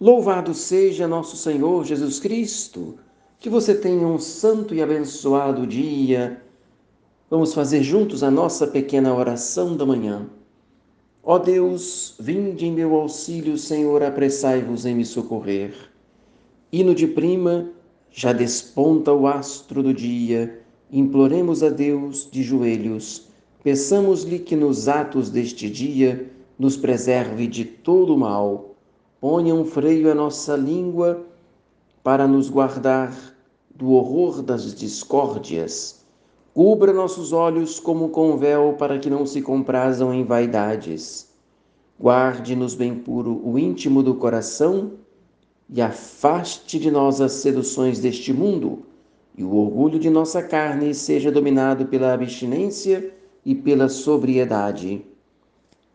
Louvado seja nosso Senhor Jesus Cristo. Que você tenha um santo e abençoado dia. Vamos fazer juntos a nossa pequena oração da manhã. Ó Deus, vinde em meu auxílio, Senhor, apressai-vos em me socorrer. Hino de prima, já desponta o astro do dia, imploremos a Deus de joelhos, peçamos-lhe que nos atos deste dia nos preserve de todo o mal Ponha um freio à nossa língua para nos guardar do horror das discórdias. Cubra nossos olhos como com véu para que não se comprazam em vaidades. Guarde-nos bem puro o íntimo do coração e afaste de nós as seduções deste mundo, e o orgulho de nossa carne seja dominado pela abstinência e pela sobriedade.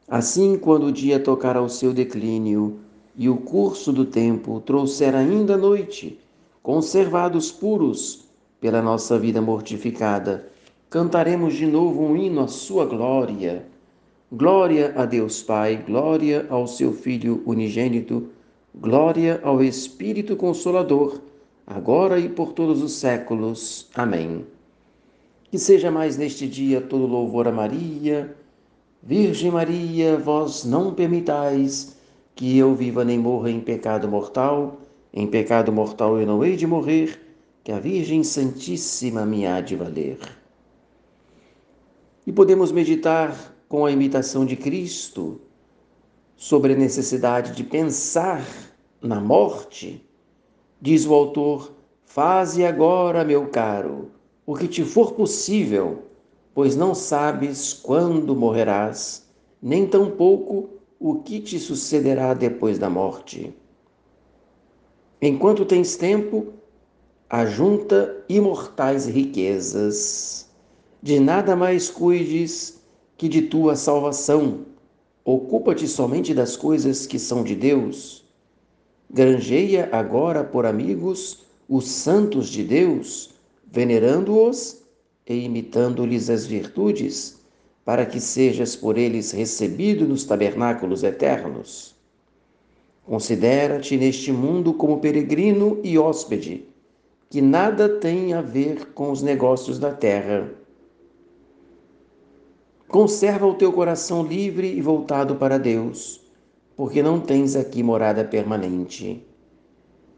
Assim, quando o dia tocar ao seu declínio, e o curso do tempo trouxer ainda noite, conservados puros pela nossa vida mortificada, cantaremos de novo um hino à sua glória. Glória a Deus Pai, glória ao seu Filho unigênito, glória ao Espírito Consolador, agora e por todos os séculos. Amém. Que seja mais neste dia todo louvor a Maria. Virgem Maria, vós não permitais que eu viva nem morra em pecado mortal, em pecado mortal eu não hei de morrer, que a Virgem Santíssima me há de valer. E podemos meditar com a imitação de Cristo sobre a necessidade de pensar na morte. Diz o autor: Faze agora, meu caro, o que te for possível, pois não sabes quando morrerás, nem tampouco o que te sucederá depois da morte. Enquanto tens tempo, ajunta imortais riquezas. De nada mais cuides que de tua salvação. Ocupa-te somente das coisas que são de Deus. Granjeia agora por amigos os santos de Deus, venerando-os e imitando-lhes as virtudes para que sejas por eles recebido nos tabernáculos eternos. Considera-te neste mundo como peregrino e hóspede, que nada tem a ver com os negócios da terra. Conserva o teu coração livre e voltado para Deus, porque não tens aqui morada permanente.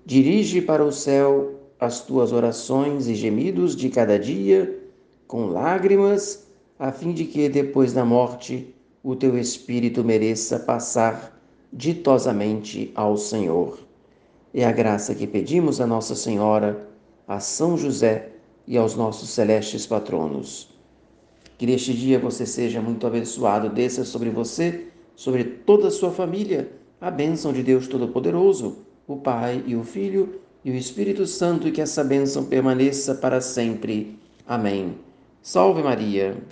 Dirige para o céu as tuas orações e gemidos de cada dia, com lágrimas a fim de que, depois da morte, o teu espírito mereça passar ditosamente ao Senhor. É a graça que pedimos a Nossa Senhora, a São José e aos nossos celestes patronos. Que neste dia você seja muito abençoado, desça sobre você, sobre toda a sua família, a bênção de Deus Todo-Poderoso, o Pai e o Filho e o Espírito Santo, e que essa bênção permaneça para sempre. Amém. Salve Maria!